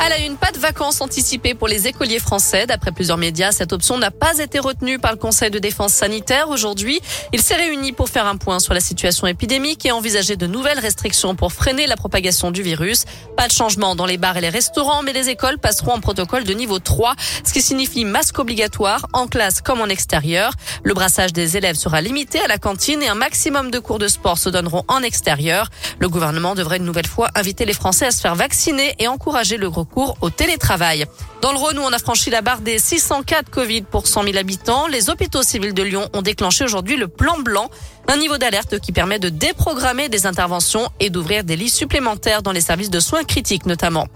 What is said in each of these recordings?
À la une, pas de vacances anticipées pour les écoliers français. D'après plusieurs médias, cette option n'a pas été retenue par le Conseil de défense sanitaire. Aujourd'hui, il s'est réuni pour faire un point sur la situation épidémique et envisager de nouvelles restrictions pour freiner la propagation du virus. Pas de changement dans les bars et les restaurants, mais les écoles passeront en protocole de niveau 3, ce qui signifie masque obligatoire en classe comme en extérieur. Le brassage des élèves sera limité à la cantine et un maximum de cours de sport se donneront en extérieur. Le gouvernement devrait une nouvelle fois inviter les Français à se faire vacciner et encourager le gros cours au télétravail. Dans le Rhône, où on a franchi la barre des 604 Covid pour 100 000 habitants, les hôpitaux civils de Lyon ont déclenché aujourd'hui le plan blanc, un niveau d'alerte qui permet de déprogrammer des interventions et d'ouvrir des lits supplémentaires dans les services de soins critiques notamment.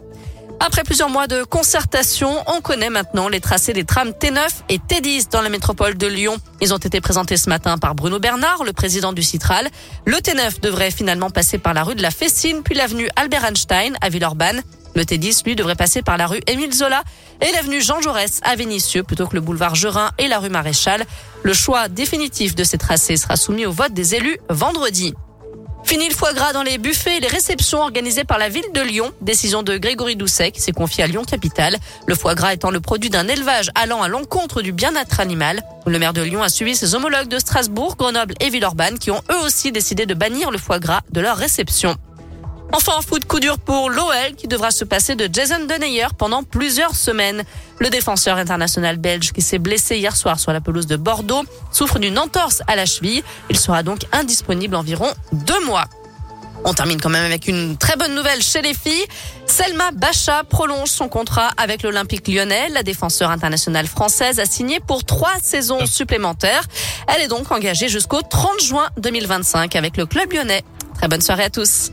Après plusieurs mois de concertation, on connaît maintenant les tracés des trams T9 et T10 dans la métropole de Lyon. Ils ont été présentés ce matin par Bruno Bernard, le président du Citral. Le T9 devrait finalement passer par la rue de la Fessine, puis l'avenue Albert Einstein à Villeurbanne. Le T10, lui, devrait passer par la rue Émile Zola et l'avenue Jean Jaurès à Vénissieux plutôt que le boulevard Gerin et la rue Maréchal. Le choix définitif de ces tracés sera soumis au vote des élus vendredi. Fini le foie gras dans les buffets et les réceptions organisées par la ville de Lyon. Décision de Grégory Doucet qui s'est confié à Lyon Capitale. Le foie gras étant le produit d'un élevage allant à l'encontre du bien-être animal. Le maire de Lyon a suivi ses homologues de Strasbourg, Grenoble et Villeurbanne qui ont eux aussi décidé de bannir le foie gras de leur réception. Enfin, en foot, coup dur pour l'OL qui devra se passer de Jason Denayer pendant plusieurs semaines. Le défenseur international belge qui s'est blessé hier soir sur la pelouse de Bordeaux souffre d'une entorse à la cheville. Il sera donc indisponible environ deux mois. On termine quand même avec une très bonne nouvelle chez les filles. Selma Bacha prolonge son contrat avec l'Olympique lyonnais. La défenseur internationale française a signé pour trois saisons supplémentaires. Elle est donc engagée jusqu'au 30 juin 2025 avec le club lyonnais. Très bonne soirée à tous.